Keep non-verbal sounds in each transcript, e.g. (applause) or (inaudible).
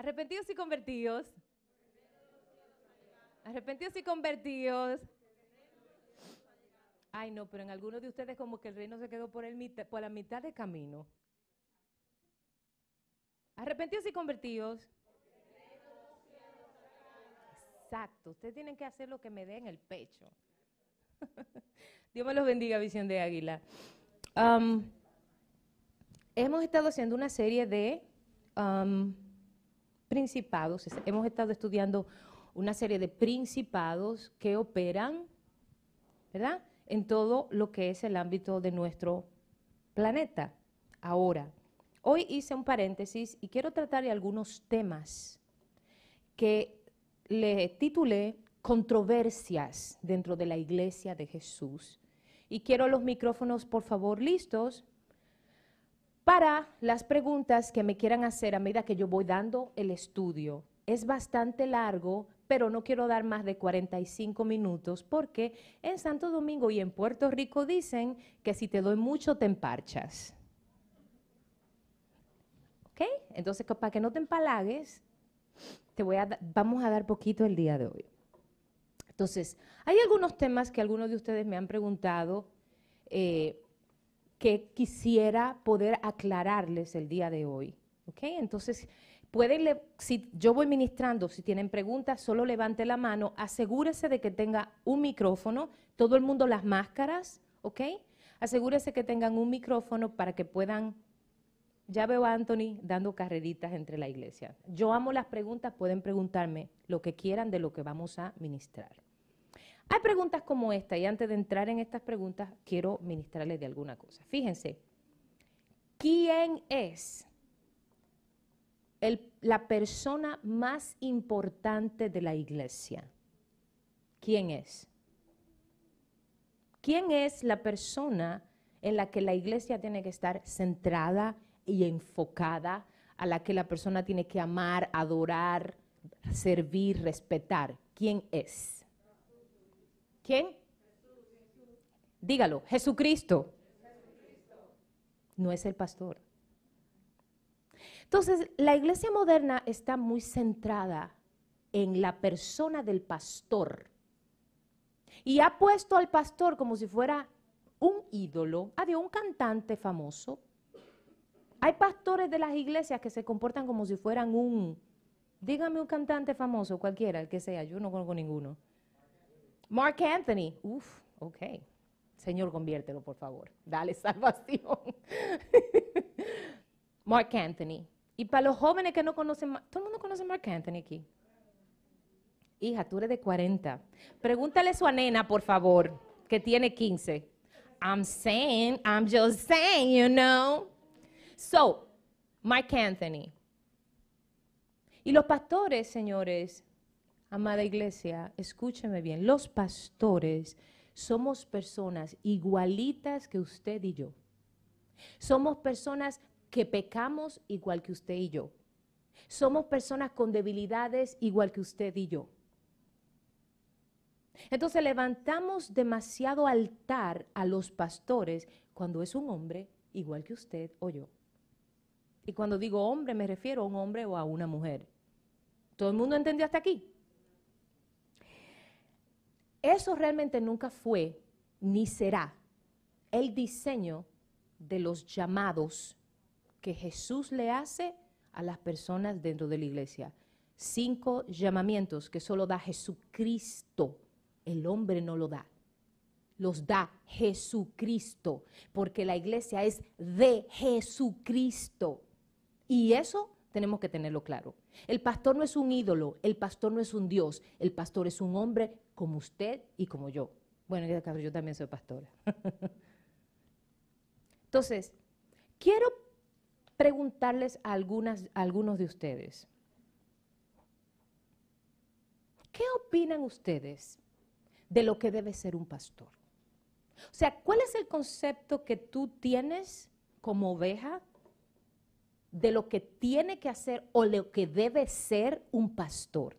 Arrepentidos y convertidos. Arrepentidos y convertidos. Ay, no, pero en algunos de ustedes como que el reino se quedó por, por la mitad de camino. Arrepentidos y convertidos. Exacto, ustedes tienen que hacer lo que me dé en el pecho. (laughs) Dios me los bendiga, visión de águila. hemos estado haciendo una serie de principados, hemos estado estudiando una serie de principados que operan, ¿verdad? En todo lo que es el ámbito de nuestro planeta. Ahora, hoy hice un paréntesis y quiero tratar de algunos temas que le titulé controversias dentro de la iglesia de Jesús. Y quiero los micrófonos, por favor, listos para las preguntas que me quieran hacer a medida que yo voy dando el estudio. Es bastante largo, pero no quiero dar más de 45 minutos porque en Santo Domingo y en Puerto Rico dicen que si te doy mucho te emparchas. ¿Ok? Entonces, para que no te empalagues, te voy a, vamos a dar poquito el día de hoy. Entonces, hay algunos temas que algunos de ustedes me han preguntado eh, que quisiera poder aclararles el día de hoy. ¿Ok? Entonces, pueden, si yo voy ministrando, si tienen preguntas, solo levante la mano, asegúrese de que tenga un micrófono, todo el mundo las máscaras, ¿ok? Asegúrese que tengan un micrófono para que puedan ya veo a Anthony dando carreritas entre la iglesia. Yo amo las preguntas, pueden preguntarme lo que quieran de lo que vamos a ministrar. Hay preguntas como esta y antes de entrar en estas preguntas quiero ministrarles de alguna cosa. Fíjense, ¿quién es la persona más importante de la iglesia? ¿Quién es? ¿Quién es la persona en la que la iglesia tiene que estar centrada y enfocada, a la que la persona tiene que amar, adorar, servir, respetar? ¿Quién es? ¿Quién? Dígalo, Jesucristo. No es el pastor. Entonces, la iglesia moderna está muy centrada en la persona del pastor. Y ha puesto al pastor como si fuera un ídolo. Adiós, un cantante famoso. Hay pastores de las iglesias que se comportan como si fueran un, dígame un cantante famoso, cualquiera, el que sea, yo no conozco ninguno. Mark Anthony. Uf, ok. Señor, conviértelo, por favor. Dale (laughs) salvación. Mark Anthony. Y para los jóvenes que no conocen, todo el mundo conoce a Mark Anthony aquí. Hija, tú eres de 40. Pregúntale a su nena, por favor, que tiene 15. I'm saying, I'm just saying, you know. So, Mark Anthony. Y los pastores, señores, Amada iglesia, escúcheme bien, los pastores somos personas igualitas que usted y yo. Somos personas que pecamos igual que usted y yo. Somos personas con debilidades igual que usted y yo. Entonces levantamos demasiado altar a los pastores cuando es un hombre igual que usted o yo. Y cuando digo hombre me refiero a un hombre o a una mujer. ¿Todo el mundo entendió hasta aquí? Eso realmente nunca fue ni será el diseño de los llamados que Jesús le hace a las personas dentro de la iglesia. Cinco llamamientos que solo da Jesucristo. El hombre no lo da. Los da Jesucristo, porque la iglesia es de Jesucristo. Y eso tenemos que tenerlo claro. El pastor no es un ídolo, el pastor no es un Dios, el pastor es un hombre como usted y como yo. Bueno, en este caso yo también soy pastora. (laughs) Entonces, quiero preguntarles a, algunas, algunos de ustedes. ¿Qué opinan ustedes de lo que debe ser un pastor? O sea, ¿cuál es el concepto que tú tienes como oveja de lo que tiene que hacer o lo que debe ser un pastor?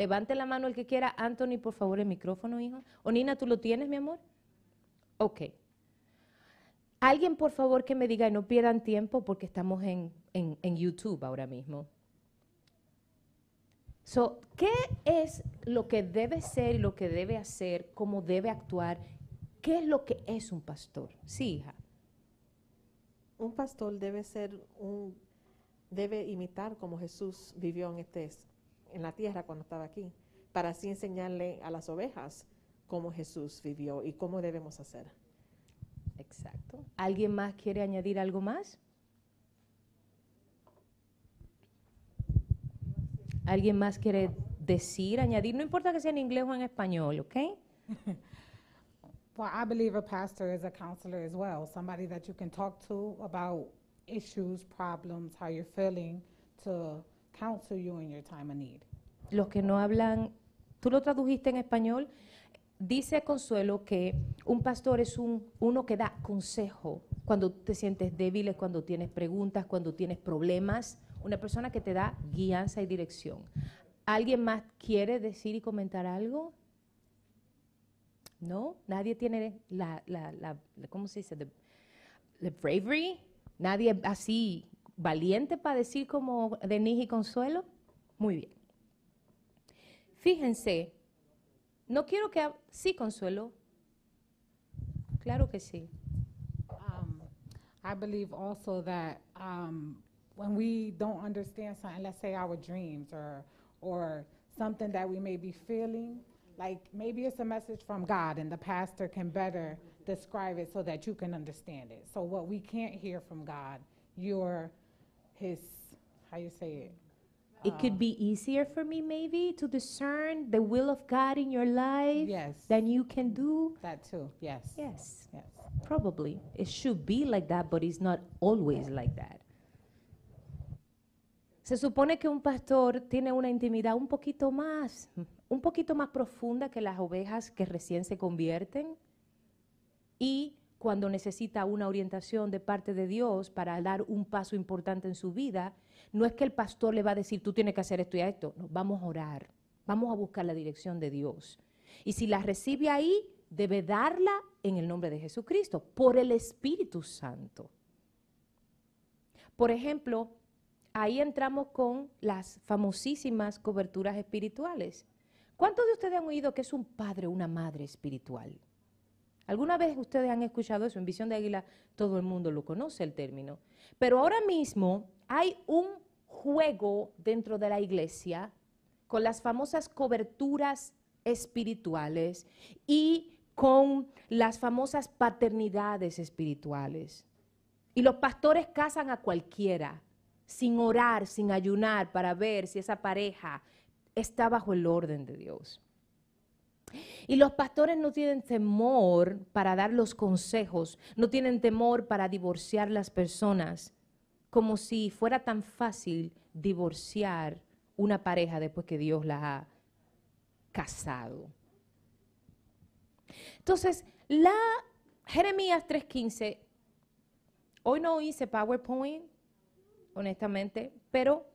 Levante la mano el que quiera. Anthony, por favor, el micrófono, hijo. O Nina, ¿tú lo tienes, mi amor? Ok. Alguien, por favor, que me diga, y no pierdan tiempo porque estamos en, en YouTube ahora mismo. So, ¿Qué es lo que debe ser y lo que debe hacer, cómo debe actuar? ¿Qué es lo que es un pastor? Sí, hija. Un pastor debe ser un, debe imitar como Jesús vivió en este, en la tierra cuando estaba aquí, para así enseñarle a las ovejas cómo Jesús vivió y cómo debemos hacer. Exacto. ¿Alguien más quiere añadir algo más? ¿Alguien más quiere decir, añadir? No importa que sea en inglés o en español, ¿ok? (laughs) Well, I believe a pastor is a counselor as well, somebody that you can talk to about issues, problems, how you're feeling, to counsel you in your time of need. Los que no hablan, tú lo tradujiste en español. Dice Consuelo que un pastor es un, uno que da consejo cuando te sientes débil, cuando tienes preguntas, cuando tienes problemas. Una persona que te da guianza y dirección. ¿Alguien más quiere decir y comentar algo? ¿No? Nadie tiene la, la, la, ¿cómo se dice? The, the bravery. Nadie así valiente para decir como Denise y Consuelo. Muy bien. Fíjense, no quiero que... Sí, Consuelo. Claro que sí. Um, I believe also that um, when we don't understand something, let's say our dreams or or something that we may be feeling, like maybe it's a message from God, and the pastor can better describe it so that you can understand it. So what we can't hear from God, you're His, how you say it? It could be easier for me maybe to discern the will of God in your life Yes, than you can do. that too. Yes. Yes, Yes. probably. It should be like that, but it's not always like that. Se supone que un pastor tiene una intimidad un poquito más, un poquito más profunda que las ovejas que recién se convierten. Y cuando necesita una orientación de parte de Dios para dar un paso importante en su vida, no es que el pastor le va a decir, tú tienes que hacer esto y esto. No, vamos a orar, vamos a buscar la dirección de Dios. Y si la recibe ahí, debe darla en el nombre de Jesucristo, por el Espíritu Santo. Por ejemplo, ahí entramos con las famosísimas coberturas espirituales. ¿Cuántos de ustedes han oído que es un padre una madre espiritual? ¿Alguna vez ustedes han escuchado eso? En Visión de Águila todo el mundo lo conoce el término. Pero ahora mismo hay un juego dentro de la iglesia con las famosas coberturas espirituales y con las famosas paternidades espirituales. Y los pastores casan a cualquiera, sin orar, sin ayunar, para ver si esa pareja está bajo el orden de Dios. Y los pastores no tienen temor para dar los consejos, no tienen temor para divorciar las personas, como si fuera tan fácil divorciar una pareja después que Dios la ha casado. Entonces, la Jeremías 3:15, hoy no hice PowerPoint, honestamente, pero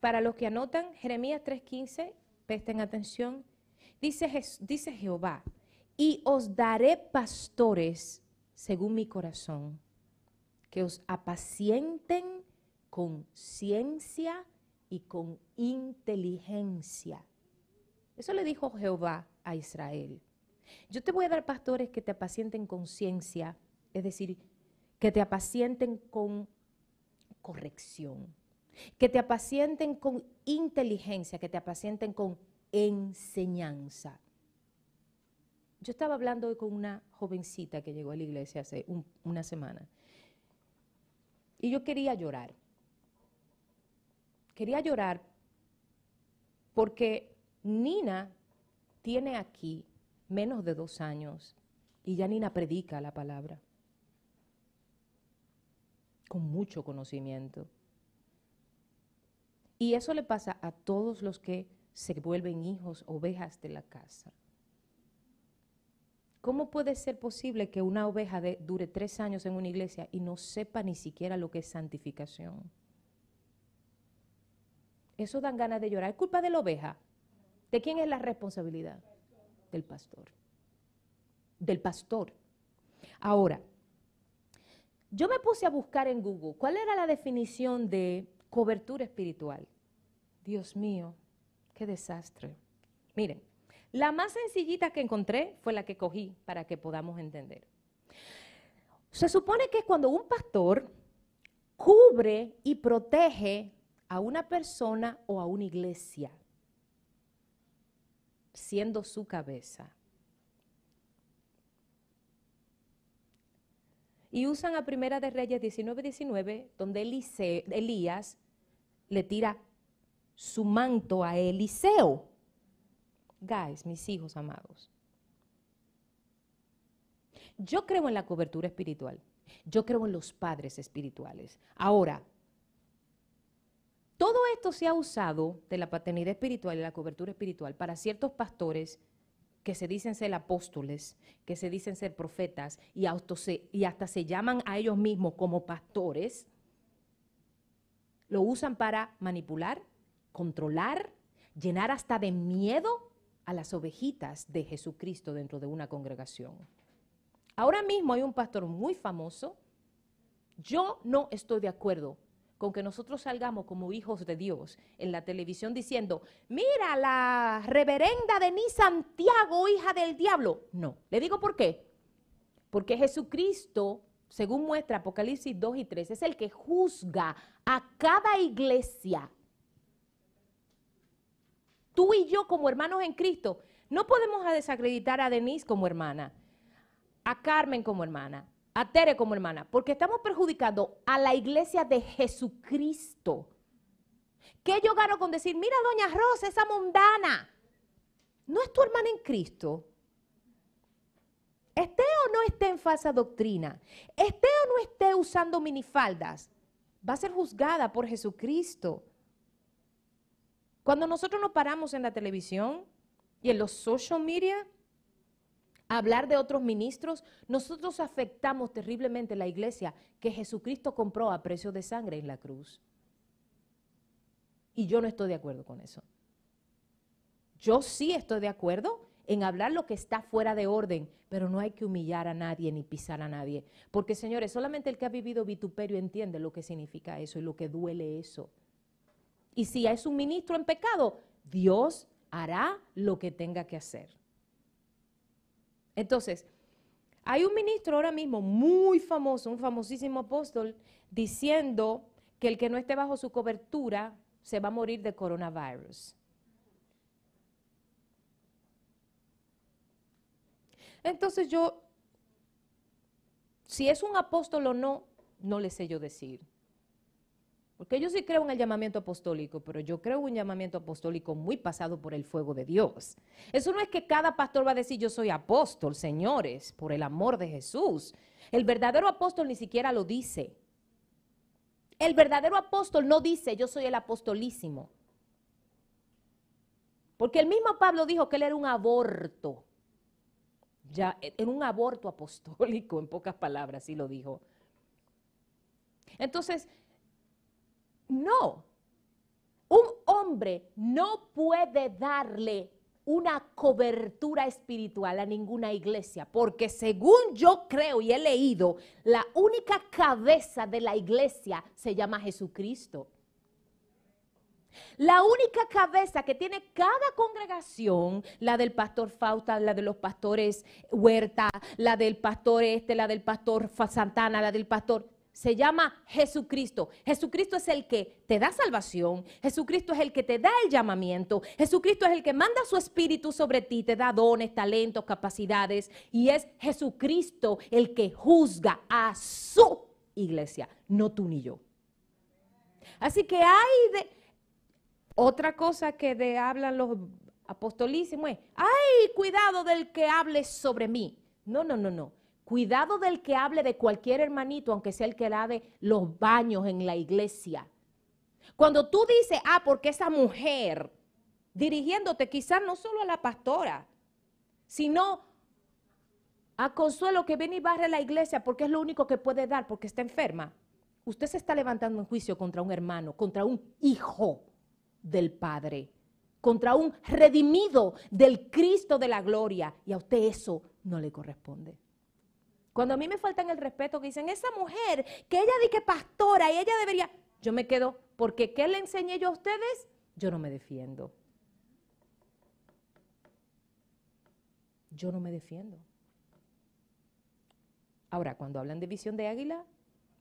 para los que anotan, Jeremías 3:15, presten atención, dice, dice Jehová, y os daré pastores según mi corazón, que os apacienten con ciencia y con inteligencia. Eso le dijo Jehová a Israel. Yo te voy a dar pastores que te apacienten con ciencia, es decir, que te apacienten con corrección, que te apacienten con inteligencia, que te apacienten con enseñanza. Yo estaba hablando hoy con una jovencita que llegó a la iglesia hace un- una semana y yo quería llorar. Quería llorar porque Nina tiene aquí menos de dos años y ya Nina predica la palabra con mucho conocimiento. Y eso le pasa a todos los que se vuelven hijos, ovejas de la casa. ¿Cómo puede ser posible que una oveja dure tres años en una iglesia y no sepa ni siquiera lo que es santificación? Eso dan ganas de llorar. ¿Es culpa de la oveja? ¿De quién es la responsabilidad? Del pastor. Del pastor. Ahora, yo me puse a buscar en Google cuál era la definición de cobertura espiritual. Dios mío, qué desastre. Miren, la más sencillita que encontré fue la que cogí para que podamos entender. Se supone que cuando un pastor cubre y protege a una persona o a una iglesia, siendo su cabeza. Y usan a Primera de Reyes 19:19, donde Elías le tira su manto a Eliseo. Guys, mis hijos amados. Yo creo en la cobertura espiritual. Yo creo en los padres espirituales. Ahora, todo esto se ha usado de la paternidad espiritual y la cobertura espiritual para ciertos pastores que se dicen ser apóstoles, que se dicen ser profetas y, y hasta se llaman a ellos mismos como pastores, lo usan para manipular, controlar, llenar hasta de miedo a las ovejitas de Jesucristo dentro de una congregación. Ahora mismo hay un pastor muy famoso. Yo no estoy de acuerdo con que nosotros salgamos como hijos de Dios en la televisión diciendo, mira la reverenda Denise Santiago, hija del diablo. No, le digo por qué. Porque Jesucristo, según muestra Apocalipsis 2 y 3, es el que juzga a cada iglesia. Tú y yo como hermanos en Cristo, no podemos desacreditar a Denise como hermana, a Carmen como hermana, a Tere como hermana, porque estamos perjudicando a la iglesia de Jesucristo. ¿Qué yo gano con decir, mira, doña Rosa, esa mundana? No es tu hermana en Cristo. Esté o no esté en falsa doctrina, esté o no esté usando minifaldas, va a ser juzgada por Jesucristo. Cuando nosotros nos paramos en la televisión y en los social media, hablar de otros ministros, nosotros afectamos terriblemente la iglesia que Jesucristo compró a precio de sangre en la cruz. Y yo no estoy de acuerdo con eso. Yo sí estoy de acuerdo en hablar lo que está fuera de orden, pero no hay que humillar a nadie ni pisar a nadie. Porque, señores, solamente el que ha vivido vituperio entiende lo que significa eso y lo que duele eso. Y si es un ministro en pecado, Dios hará lo que tenga que hacer. Entonces, hay un ministro ahora mismo muy famoso, un famosísimo apóstol, diciendo que el que no esté bajo su cobertura se va a morir de coronavirus. Entonces yo, si es un apóstol o no, no le sé yo decir. Porque yo sí creo en el llamamiento apostólico, pero yo creo en un llamamiento apostólico muy pasado por el fuego de Dios. Eso no es que cada pastor va a decir yo soy apóstol, señores, por el amor de Jesús. El verdadero apóstol ni siquiera lo dice. El verdadero apóstol no dice yo soy el apostolísimo. Porque el mismo Pablo dijo que él era un aborto. Ya, en un aborto apostólico, en pocas palabras, sí lo dijo. Entonces, no. Un hombre no puede darle una cobertura espiritual a ninguna iglesia, porque según yo creo y he leído, la única cabeza de la iglesia se llama Jesucristo. La única cabeza que tiene cada congregación, la del pastor Fausta, la de los pastores Huerta, la del pastor este, la del pastor Santana, la del pastor, se llama Jesucristo. Jesucristo es el que te da salvación. Jesucristo es el que te da el llamamiento. Jesucristo es el que manda su espíritu sobre ti, te da dones, talentos, capacidades. Y es Jesucristo el que juzga a su iglesia, no tú ni yo. Así que hay de... Otra cosa que de hablan los apostolísimos es, ay, cuidado del que hable sobre mí. No, no, no, no. Cuidado del que hable de cualquier hermanito, aunque sea el que lave los baños en la iglesia. Cuando tú dices, ah, porque esa mujer, dirigiéndote quizás no solo a la pastora, sino a Consuelo que viene y barre la iglesia porque es lo único que puede dar porque está enferma. Usted se está levantando en juicio contra un hermano, contra un hijo del Padre, contra un redimido del Cristo de la gloria. Y a usted eso no le corresponde. Cuando a mí me faltan el respeto, que dicen, esa mujer, que ella di que pastora y ella debería, yo me quedo, porque ¿qué le enseñé yo a ustedes? Yo no me defiendo. Yo no me defiendo. Ahora, cuando hablan de visión de águila,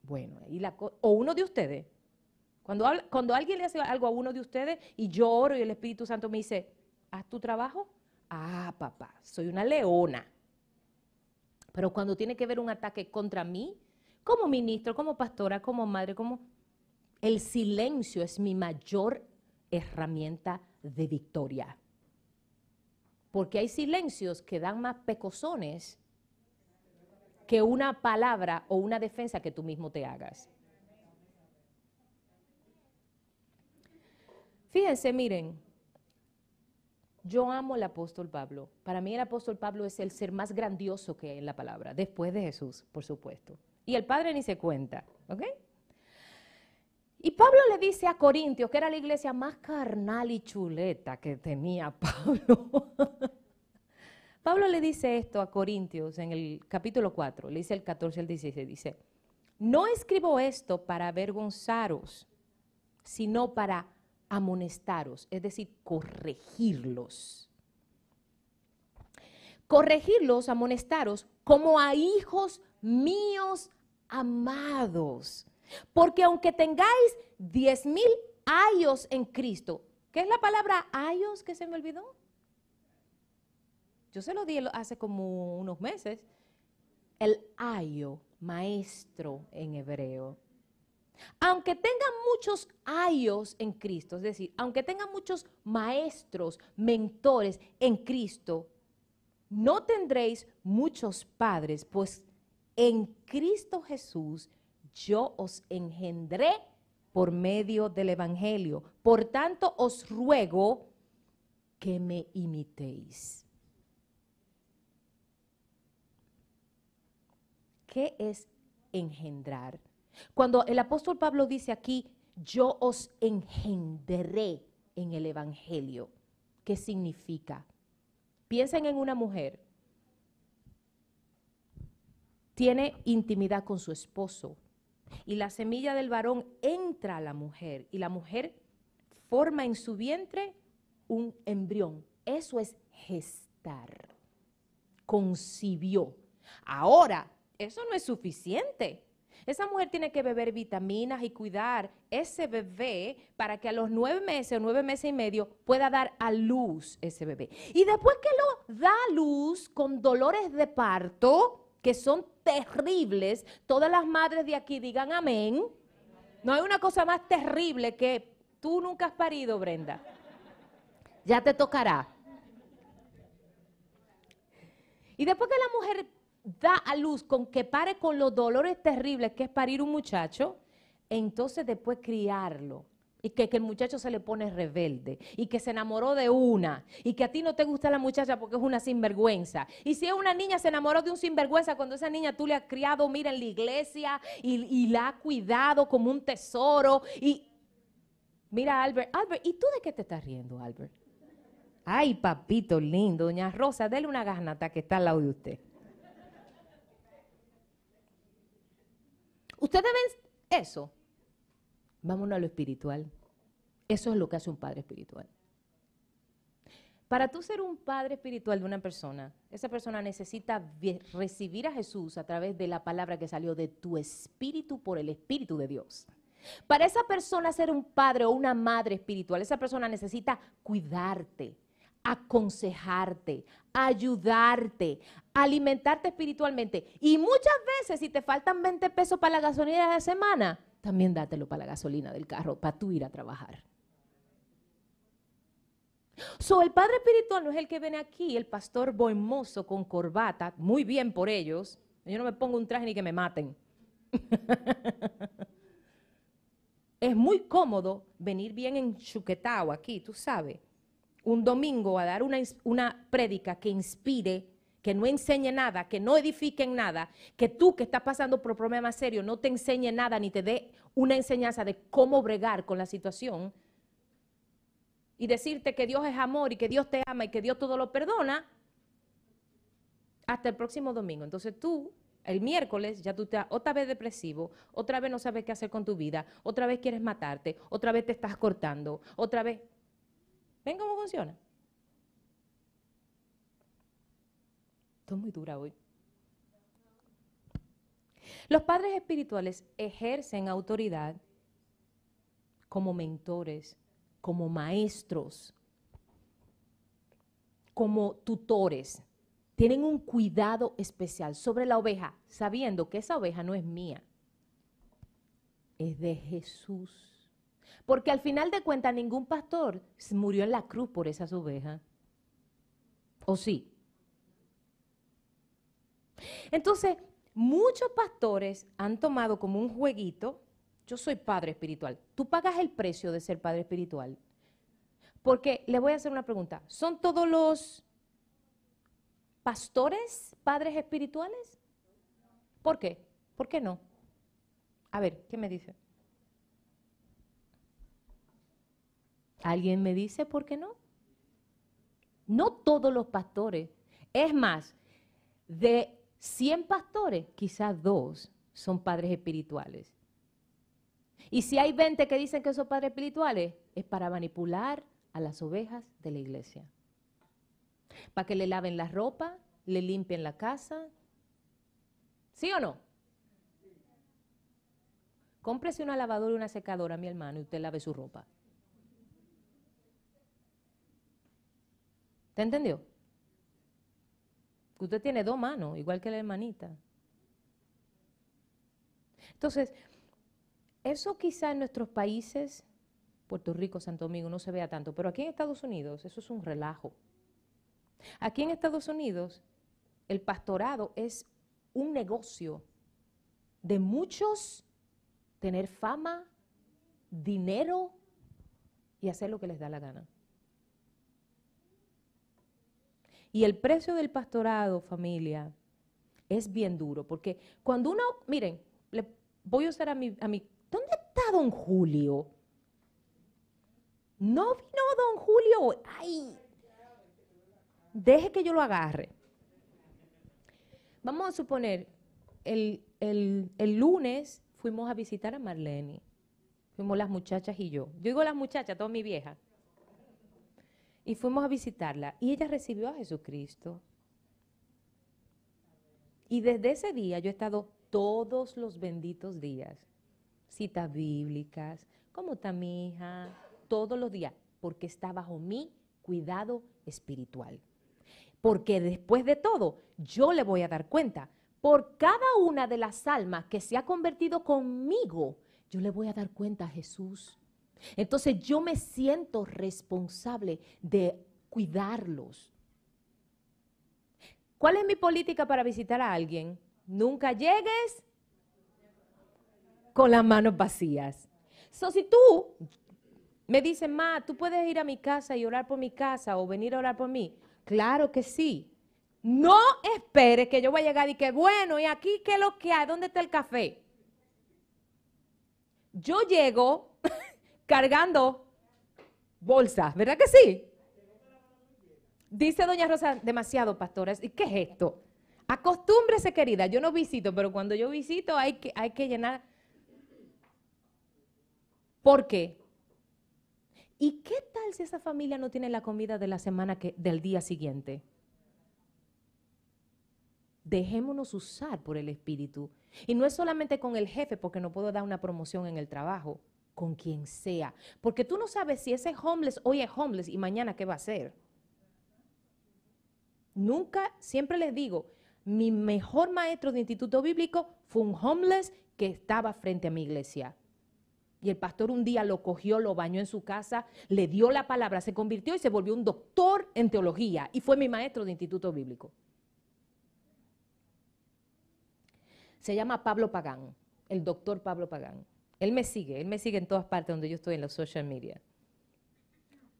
bueno, y la o uno de ustedes. Cuando, cuando alguien le hace algo a uno de ustedes y yo oro y el Espíritu Santo me dice, haz tu trabajo, ah, papá, soy una leona pero cuando tiene que ver un ataque contra mí, como ministro, como pastora, como madre, como... El silencio es mi mayor herramienta de victoria. Porque hay silencios que dan más pecosones que una palabra o una defensa que tú mismo te hagas. Fíjense, miren, yo amo al apóstol Pablo. Para mí el apóstol Pablo es el ser más grandioso que hay en la palabra, después de Jesús, por supuesto. Y el Padre ni se cuenta, ¿ok? Y Pablo le dice a Corintios, que era la iglesia más carnal y chuleta que tenía (laughs) Pablo. Pablo le dice esto a Corintios en el capítulo 4, le dice el 14 al 16, dice, no escribo esto para avergonzaros, sino para amonestaros, es decir, corregirlos. Corregirlos, amonestaros, como a hijos míos amados. Porque aunque tengáis diez mil años en Cristo, ¿qué es la palabra años que se me olvidó? Yo se lo di hace como unos meses. El ayo, maestro en hebreo. Aunque tengan muchos ayos en Cristo, es decir, aunque tengan muchos maestros, mentores en Cristo, no tendréis muchos padres, pues en Cristo Jesús yo os engendré por medio del Evangelio. Por tanto, os ruego que me imitéis. ¿Qué es engendrar? Cuando el apóstol Pablo dice aquí, yo os engendré en el Evangelio, ¿qué significa? Piensen en una mujer. Tiene intimidad con su esposo y la semilla del varón entra a la mujer y la mujer forma en su vientre un embrión. Eso es gestar. Concibió. Ahora, eso no es suficiente. Esa mujer tiene que beber vitaminas y cuidar ese bebé para que a los nueve meses o nueve meses y medio pueda dar a luz ese bebé. Y después que lo da a luz con dolores de parto, que son terribles, todas las madres de aquí digan amén. No hay una cosa más terrible que tú nunca has parido, Brenda. Ya te tocará. Y después que la mujer da a luz con que pare con los dolores terribles que es parir un muchacho, entonces después criarlo. Y que, el muchacho se le pone rebelde y que se enamoró de una y que a ti no te gusta la muchacha porque es una sinvergüenza. Y si es una niña se enamoró de un sinvergüenza cuando esa niña tú le has criado, mira, en la iglesia y, y la has cuidado como un tesoro. Y mira, Albert, Albert, ¿y tú de qué te estás riendo, Albert? Ay, papito lindo, doña Rosa, dele una garnata que está al lado de usted. ¿Ustedes ven eso? Vámonos a lo espiritual. Eso es lo que hace un padre espiritual. Para tú ser un padre espiritual de una persona, esa persona necesita recibir a Jesús a través de la palabra que salió de tu espíritu por el Espíritu de Dios. Para esa persona ser un padre o una madre espiritual, esa persona necesita cuidarte, aconsejarte, ayudarte, alimentarte espiritualmente. Y muchas veces, si te faltan 20 pesos para la gasolina de la semana, también dátelo para la gasolina del carro, para tú ir a trabajar. So, el padre espiritual no es el que viene aquí, el pastor bohemoso con corbata, muy bien por ellos. Yo no me pongo un traje ni que me maten. (laughs) es muy cómodo venir bien en chuquetao aquí, tú sabes un domingo a dar una, una prédica que inspire, que no enseñe nada, que no edifique en nada, que tú que estás pasando por problemas serios no te enseñe nada ni te dé una enseñanza de cómo bregar con la situación y decirte que Dios es amor y que Dios te ama y que Dios todo lo perdona, hasta el próximo domingo. Entonces tú, el miércoles, ya tú estás otra vez depresivo, otra vez no sabes qué hacer con tu vida, otra vez quieres matarte, otra vez te estás cortando, otra vez... ¿Ven cómo funciona? Estoy muy dura hoy. Los padres espirituales ejercen autoridad como mentores, como maestros, como tutores. Tienen un cuidado especial sobre la oveja, sabiendo que esa oveja no es mía, es de Jesús. Porque al final de cuentas ningún pastor murió en la cruz por esas ovejas. ¿O sí? Entonces, muchos pastores han tomado como un jueguito, yo soy padre espiritual, tú pagas el precio de ser padre espiritual. Porque le voy a hacer una pregunta, ¿son todos los pastores padres espirituales? ¿Por qué? ¿Por qué no? A ver, ¿qué me dice? ¿Alguien me dice por qué no? No todos los pastores. Es más, de 100 pastores, quizás dos son padres espirituales. Y si hay 20 que dicen que son padres espirituales, es para manipular a las ovejas de la iglesia. Para que le laven la ropa, le limpien la casa. ¿Sí o no? Cómprese una lavadora y una secadora, mi hermano, y usted lave su ropa. ¿Te entendió? Usted tiene dos manos, igual que la hermanita. Entonces, eso quizá en nuestros países, Puerto Rico, Santo Domingo, no se vea tanto, pero aquí en Estados Unidos eso es un relajo. Aquí en Estados Unidos el pastorado es un negocio de muchos tener fama, dinero y hacer lo que les da la gana. Y el precio del pastorado, familia, es bien duro, porque cuando uno, miren, le voy a usar a mi, a mi, ¿dónde está don Julio? No vino don Julio, ay, deje que yo lo agarre. Vamos a suponer, el, el lunes fuimos a visitar a Marlene, fuimos las muchachas y yo. Yo digo las muchachas, toda mi vieja y fuimos a visitarla y ella recibió a Jesucristo. Y desde ese día yo he estado todos los benditos días, citas bíblicas, como está mi hija, todos los días, porque está bajo mi cuidado espiritual. Porque después de todo, yo le voy a dar cuenta, por cada una de las almas que se ha convertido conmigo, yo le voy a dar cuenta a Jesús. Entonces yo me siento responsable de cuidarlos. ¿Cuál es mi política para visitar a alguien? Nunca llegues con las manos vacías. So, si tú me dices, ma, tú puedes ir a mi casa y orar por mi casa o venir a orar por mí, claro que sí. No esperes que yo voy a llegar y que, bueno, ¿y aquí qué es lo que hay? ¿Dónde está el café? Yo llego (laughs) cargando bolsas, ¿verdad que sí? Dice doña Rosa, demasiado, pastores. ¿Y qué es esto? Acostúmbrese, querida. Yo no visito, pero cuando yo visito hay que, hay que llenar. ¿Por qué? ¿Y qué tal si esa familia no tiene la comida de la semana que, del día siguiente? Dejémonos usar por el Espíritu. Y no es solamente con el jefe, porque no puedo dar una promoción en el trabajo con quien sea. Porque tú no sabes si ese homeless hoy es homeless y mañana qué va a hacer. Nunca, siempre les digo, mi mejor maestro de instituto bíblico fue un homeless que estaba frente a mi iglesia. Y el pastor un día lo cogió, lo bañó en su casa, le dio la palabra, se convirtió y se volvió un doctor en teología y fue mi maestro de instituto bíblico. Se llama Pablo Pagán, el doctor Pablo Pagán. Él me sigue, él me sigue en todas partes donde yo estoy en los social media.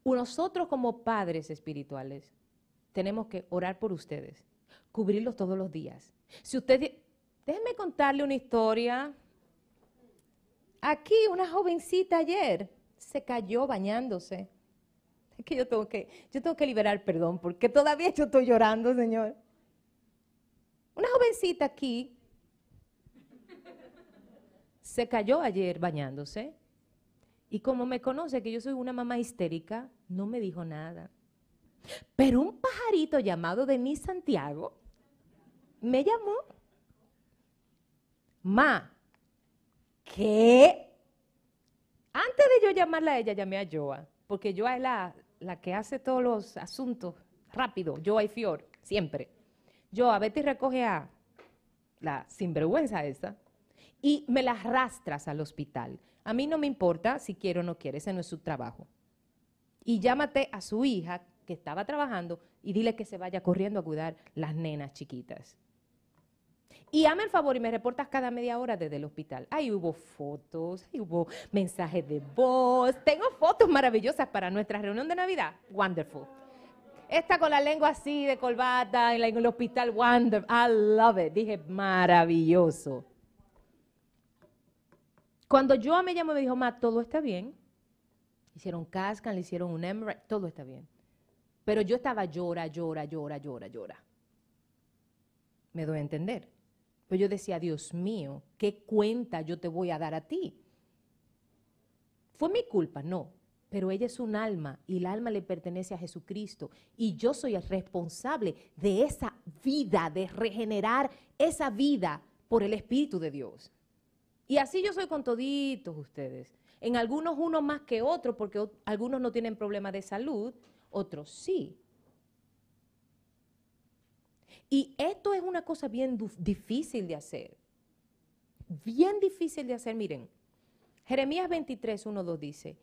Nosotros como padres espirituales tenemos que orar por ustedes, cubrirlos todos los días. Si usted, déjenme contarle una historia. Aquí una jovencita ayer se cayó bañándose. Es que yo tengo que, yo tengo que liberar perdón porque todavía yo estoy llorando, Señor. Una jovencita aquí se cayó ayer bañándose y como me conoce que yo soy una mamá histérica, no me dijo nada. Pero un pajarito llamado Denis Santiago me llamó. Ma, ¿qué? Antes de yo llamarla a ella, llamé a Joa, porque Joa es la, la que hace todos los asuntos rápido, Joa y Fior, siempre. Joa, vete y recoge a la sinvergüenza esa y me la arrastras al hospital. A mí no me importa si quiere o no quiere, ese no es su trabajo. Y llámate a su hija que estaba trabajando y dile que se vaya corriendo a cuidar las nenas chiquitas. Y hazme el favor y me reportas cada media hora desde el hospital. Ahí hubo fotos, ahí hubo mensajes de voz. Tengo fotos maravillosas para nuestra reunión de Navidad. Wonderful. Esta con la lengua así de colbata en, el hospital. Wonderful. I love it. Dije, maravilloso. Cuando yo me llamó me dijo, ma, todo está bien. Hicieron cascan, le hicieron un MRI, todo está bien. Pero yo estaba llora, llora, llora, llora, llora. Me doy a entender. Pero yo decía, Dios mío, ¿qué cuenta yo te voy a dar a ti? ¿Fue mi culpa? No. Pero ella es un alma y el alma le pertenece a Jesucristo. Y yo soy el responsable de esa vida, de regenerar esa vida por el Espíritu de Dios. Y así yo soy con toditos ustedes. En algunos uno más que otro, porque algunos no tienen problemas de salud, otros sí. Y esto es una cosa bien difícil de hacer. Bien difícil de hacer. Miren, Jeremías 23, 1, 2 dice,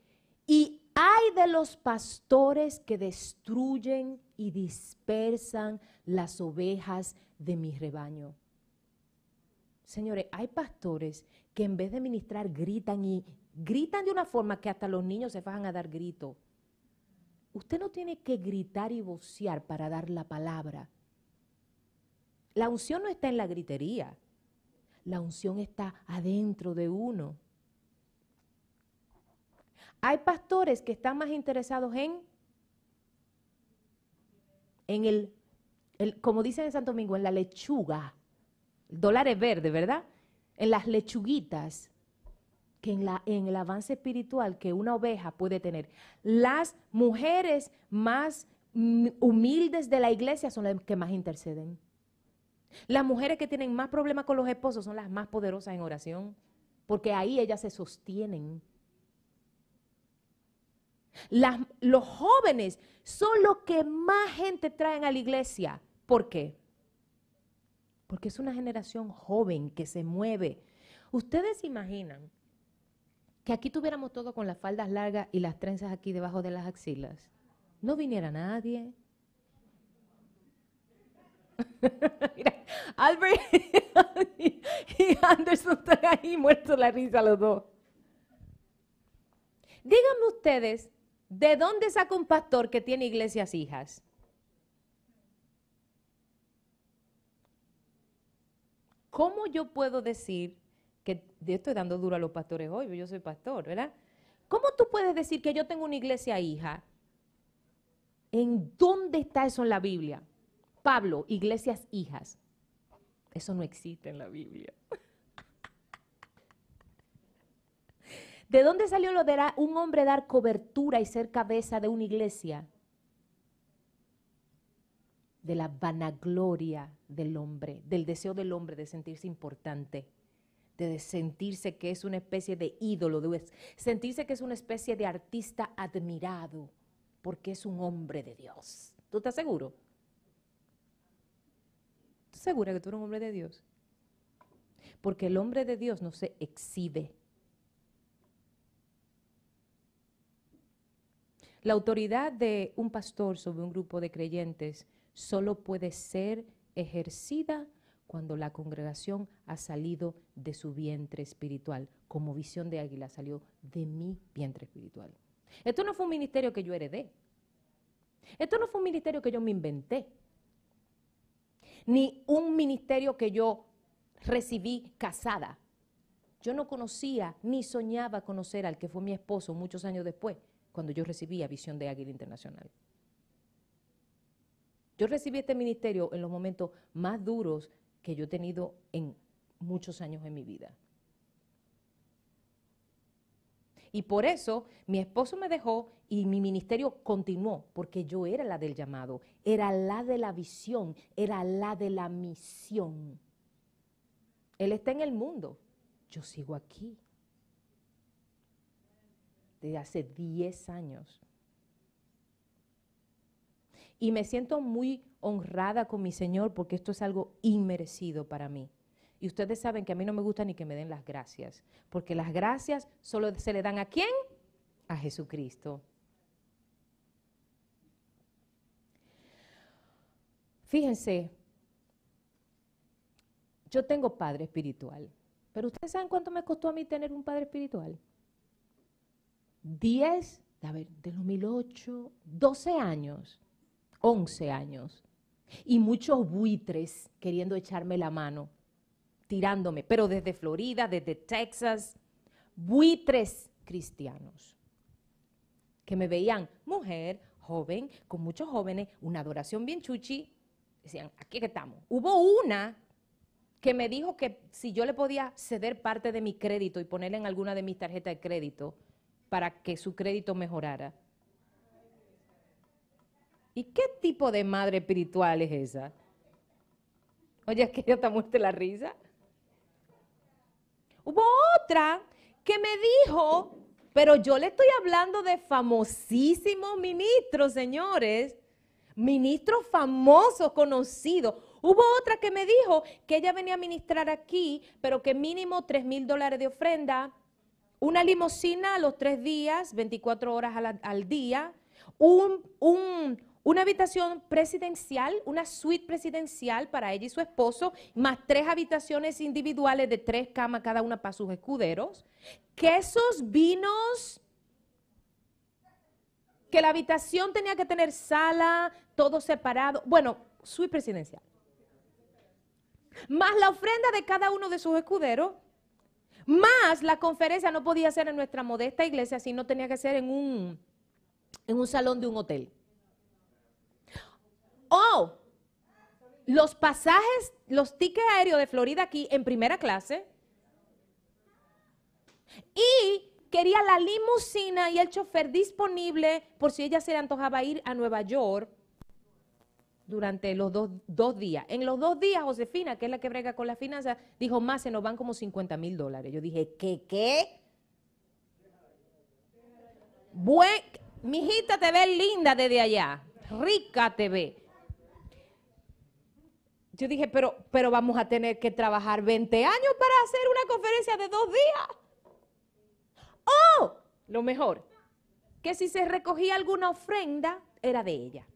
y hay de los pastores que destruyen y dispersan las ovejas de mi rebaño. Señores, hay pastores que en vez de ministrar gritan y gritan de una forma que hasta los niños se fajan a dar grito. Usted no tiene que gritar y vocear para dar la palabra. La unción no está en la gritería. La unción está adentro de uno. Hay pastores que están más interesados en, en el, el como dicen en Santo Domingo, en la lechuga. El dólar es verde, ¿verdad? En las lechuguitas que en, la, en el avance espiritual que una oveja puede tener. Las mujeres más humildes de la iglesia son las que más interceden. Las mujeres que tienen más problemas con los esposos son las más poderosas en oración, porque ahí ellas se sostienen. los jóvenes son los que más gente traen a la iglesia. ¿Por qué? Porque es una generación joven que se mueve. Ustedes imaginan que aquí tuviéramos todo con las faldas largas y las trenzas aquí debajo de las axilas. No viniera nadie. (laughs) Mira, Albert (laughs) y Anderson están ahí muertos la risa los dos. Díganme ustedes, ¿de dónde saca un pastor que tiene iglesias hijas? ¿Cómo yo puedo decir que yo estoy dando duro a los pastores hoy, yo soy pastor, ¿verdad? ¿Cómo tú puedes decir que yo tengo una iglesia hija? ¿En dónde está eso en la Biblia? Pablo, iglesias hijas. Eso no existe en la Biblia. (laughs) ¿De dónde salió lo de un hombre dar cobertura y ser cabeza de una iglesia? De la vanagloria del hombre, del deseo del hombre de sentirse importante, de sentirse que es una especie de ídolo, de sentirse que es una especie de artista admirado, porque es un hombre de Dios. ¿Tú estás seguro? segura que tú eres un hombre de Dios? Porque el hombre de Dios no se exhibe. La autoridad de un pastor sobre un grupo de creyentes solo puede ser ejercida cuando la congregación ha salido de su vientre espiritual, como visión de águila salió de mi vientre espiritual. Esto no fue un ministerio que yo heredé. Esto no fue un ministerio que yo me inventé ni un ministerio que yo recibí casada. Yo no conocía ni soñaba conocer al que fue mi esposo muchos años después, cuando yo recibí a Visión de Águila Internacional. Yo recibí este ministerio en los momentos más duros que yo he tenido en muchos años en mi vida. Y por eso mi esposo me dejó y mi ministerio continuó, porque yo era la del llamado, era la de la visión, era la de la misión. Él está en el mundo, yo sigo aquí. Desde hace 10 años. Y me siento muy honrada con mi Señor porque esto es algo inmerecido para mí. Y ustedes saben que a mí no me gusta ni que me den las gracias, porque las gracias solo se le dan a quién? A Jesucristo. Fíjense, yo tengo padre espiritual, pero ustedes saben cuánto me costó a mí tener un padre espiritual. Diez, a ver, de 2008, 12 años, 11 años, y muchos buitres queriendo echarme la mano tirándome, pero desde Florida, desde Texas, buitres cristianos, que me veían mujer, joven, con muchos jóvenes, una adoración bien chuchi, decían, aquí que estamos. Hubo una que me dijo que si yo le podía ceder parte de mi crédito y ponerle en alguna de mis tarjetas de crédito para que su crédito mejorara. ¿Y qué tipo de madre espiritual es esa? Oye, es que yo te muerte la risa. Hubo otra que me dijo, pero yo le estoy hablando de famosísimos ministros, señores, ministros famosos, conocidos. Hubo otra que me dijo que ella venía a ministrar aquí, pero que mínimo 3 mil dólares de ofrenda, una limosina a los tres días, 24 horas al, al día, un, un, una habitación presidencial, una suite presidencial para ella y su esposo, más tres habitaciones individuales de tres camas cada una para sus escuderos, quesos, vinos, que la habitación tenía que tener sala, todo separado, bueno, suite presidencial. Más la ofrenda de cada uno de sus escuderos, más la conferencia no podía ser en nuestra modesta iglesia, sino tenía que ser en un, en un salón de un hotel. Oh, los pasajes, los tickets aéreos de Florida aquí en primera clase. Y quería la limusina y el chofer disponible por si ella se le antojaba ir a Nueva York durante los dos, dos, días. En los dos días, Josefina, que es la que brega con la finanza, dijo, más se nos van como 50 mil dólares. Yo dije, ¿qué, qué? Buen, mi hijita te ve linda desde allá, rica te ve yo dije, pero, pero vamos a tener que trabajar 20 años para hacer una conferencia de dos días. ¡Oh! Lo mejor, que si se recogía alguna ofrenda, era de ella.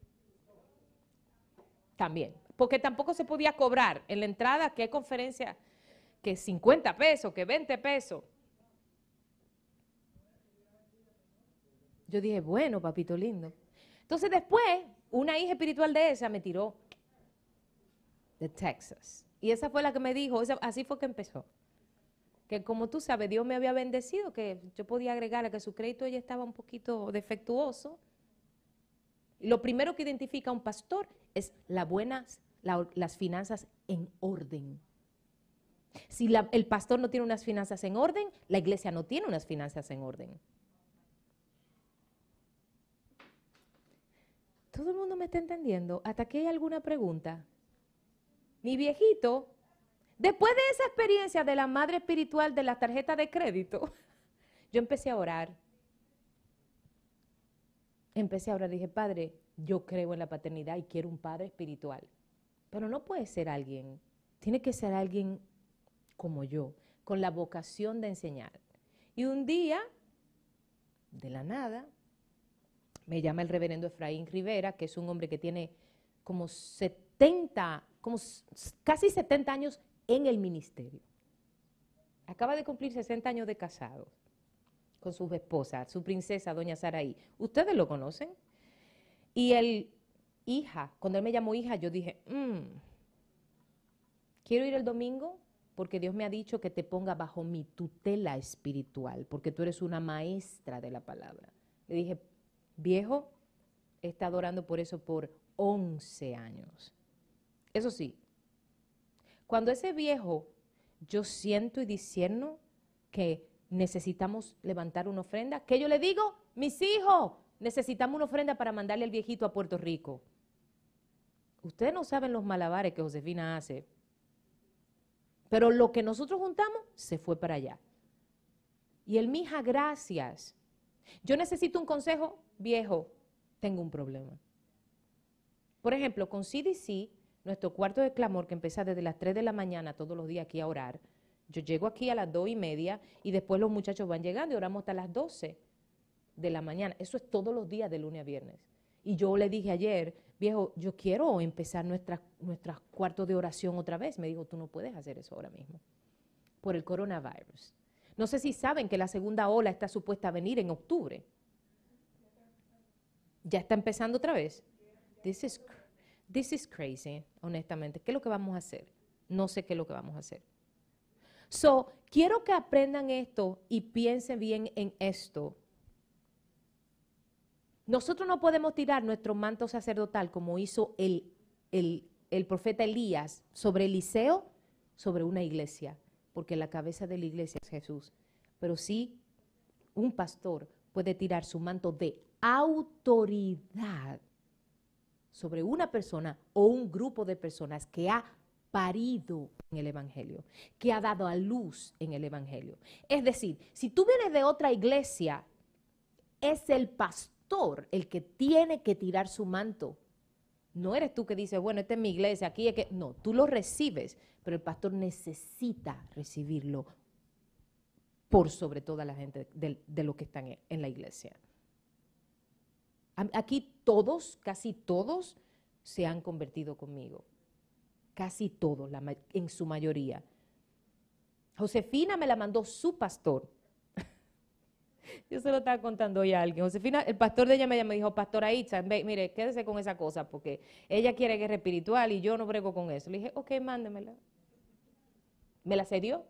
También, porque tampoco se podía cobrar en la entrada, que conferencia, que 50 pesos, que 20 pesos. Yo dije, bueno, papito lindo. Entonces después, una hija espiritual de esa me tiró de Texas. Y esa fue la que me dijo, así fue que empezó. Que como tú sabes, Dios me había bendecido, que yo podía agregar a que su crédito ya estaba un poquito defectuoso. Lo primero que identifica un pastor es la buenas, las finanzas en orden. Si el pastor no tiene unas finanzas en orden, la iglesia no tiene unas finanzas en orden. ¿Todo el mundo me está entendiendo? ¿Hasta aquí hay alguna pregunta? Mi viejito, después de esa experiencia de la madre espiritual de la tarjeta de crédito, (laughs) yo empecé a orar. Empecé a orar, dije, Padre, yo creo en la paternidad y quiero un padre espiritual. Pero no puede ser alguien, tiene que ser alguien como yo, con la vocación de enseñar. Y un día, de la nada, me llama el reverendo Efraín Rivera, que es un hombre que tiene como 70 como casi 70 años en el ministerio. Acaba de cumplir 60 años de casado con su esposa, su princesa, doña Saraí. ¿Ustedes lo conocen? Y el hija, cuando él me llamó hija, yo dije, mm, quiero ir el domingo porque Dios me ha dicho que te ponga bajo mi tutela espiritual, porque tú eres una maestra de la palabra. Le dije, viejo, he estado orando por eso por 11 años. Eso sí, cuando ese viejo, yo siento y discerno que necesitamos levantar una ofrenda. ¿Qué yo le digo? Mis hijos, necesitamos una ofrenda para mandarle al viejito a Puerto Rico. Ustedes no saben los malabares que Josefina hace. Pero lo que nosotros juntamos se fue para allá. Y el mija, gracias. Yo necesito un consejo viejo. Tengo un problema. Por ejemplo, con CDC, nuestro cuarto de clamor que empieza desde las 3 de la mañana todos los días aquí a orar. Yo llego aquí a las 2 y media y después los muchachos van llegando y oramos hasta las 12 de la mañana. Eso es todos los días de lunes a viernes. Y yo le dije ayer, viejo, yo quiero empezar nuestros cuartos de oración otra vez. Me dijo, tú no puedes hacer eso ahora mismo por el coronavirus. No sé si saben que la segunda ola está supuesta a venir en octubre. Ya está empezando otra vez. This is, this is crazy, honestamente. ¿Qué es lo que vamos a hacer? No sé qué es lo que vamos a hacer. So, quiero que aprendan esto y piensen bien en esto. Nosotros no podemos tirar nuestro manto sacerdotal como hizo el, el, el profeta Elías sobre Eliseo, sobre una iglesia, porque la cabeza de la iglesia es Jesús. Pero sí, un pastor puede tirar su manto de autoridad sobre una persona o un grupo de personas que ha parido en el Evangelio, que ha dado a luz en el Evangelio. Es decir, si tú vienes de otra iglesia, es el pastor el que tiene que tirar su manto. No eres tú que dices, bueno, esta es mi iglesia, aquí es que... No, tú lo recibes, pero el pastor necesita recibirlo por sobre toda la gente de, de lo que están en la iglesia. Aquí todos, casi todos, se han convertido conmigo. Casi todos, en su mayoría. Josefina me la mandó su pastor. (laughs) Yo se lo estaba contando hoy a alguien. Josefina, el pastor de ella me dijo, pastora Itza, mire, quédese con esa cosa, porque ella quiere guerra espiritual y yo no brego con eso. Le dije, ok, mándemela. Me la cedió.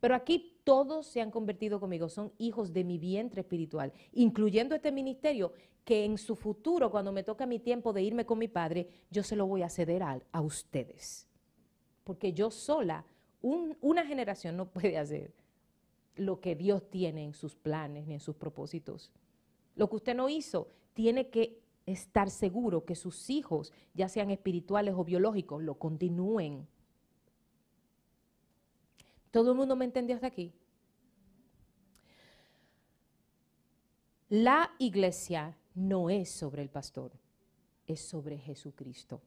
Pero aquí todos se han convertido conmigo, son hijos de mi vientre espiritual, incluyendo este ministerio, que en su futuro, cuando me toca mi tiempo de irme con mi padre, yo se lo voy a ceder a, a ustedes. Porque yo sola, una generación no puede hacer lo que Dios tiene en sus planes ni en sus propósitos. Lo que usted no hizo, tiene que estar seguro que sus hijos, ya sean espirituales o biológicos, lo continúen ¿Todo el mundo me entendió hasta aquí? La iglesia no es sobre el pastor, es sobre Jesucristo.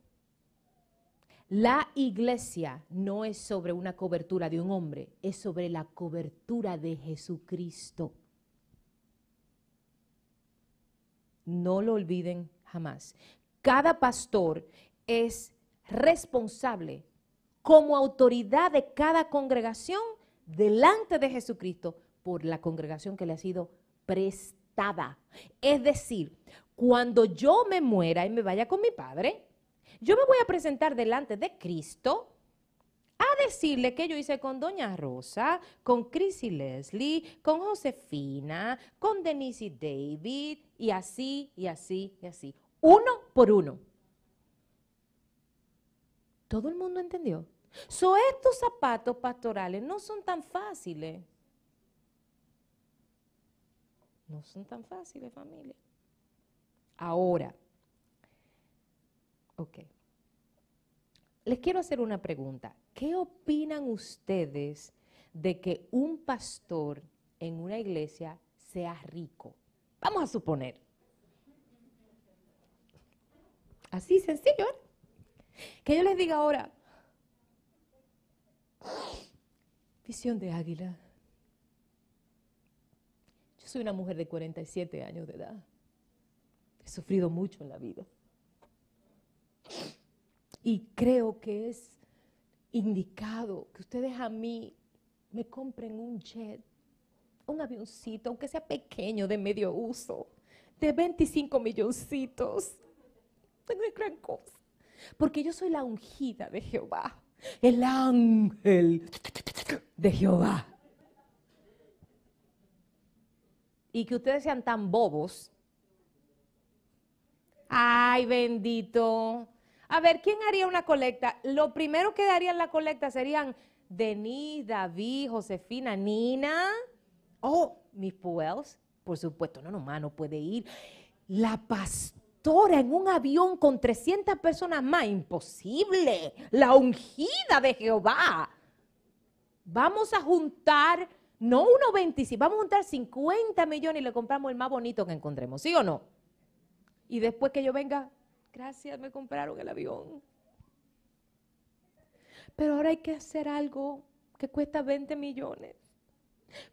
La iglesia no es sobre una cobertura de un hombre, es sobre la cobertura de Jesucristo. No lo olviden jamás. Cada pastor es responsable como autoridad de cada congregación delante de Jesucristo por la congregación que le ha sido prestada. Es decir, cuando yo me muera y me vaya con mi padre, yo me voy a presentar delante de Cristo a decirle que yo hice con Doña Rosa, con Chris y Leslie, con Josefina, con Denise y David, y así, y así, y así. Uno por uno. ¿Todo el mundo entendió? So, estos zapatos pastorales no son tan fáciles. No son tan fáciles, familia. Ahora, ok. Les quiero hacer una pregunta. ¿Qué opinan ustedes de que un pastor en una iglesia sea rico? Vamos a suponer. Así sencillo, ¿eh? Que yo les diga ahora, visión de águila. Yo soy una mujer de 47 años de edad. He sufrido mucho en la vida. Y creo que es indicado que ustedes a mí me compren un jet, un avioncito, aunque sea pequeño, de medio uso, de 25 milloncitos. No es gran cosa. Porque yo soy la ungida de Jehová, el ángel de Jehová. Y que ustedes sean tan bobos. Ay, bendito. A ver, ¿quién haría una colecta? Lo primero que darían la colecta serían Denise, David, Josefina, Nina. Oh, mis Puels. Por supuesto, no, no, no puede ir. La pastora en un avión con 300 personas más. Imposible. La ungida de Jehová. Vamos a juntar, no 1.25, vamos a juntar 50 millones y le compramos el más bonito que encontremos. ¿Sí o no? Y después que yo venga, gracias, me compraron el avión. Pero ahora hay que hacer algo que cuesta 20 millones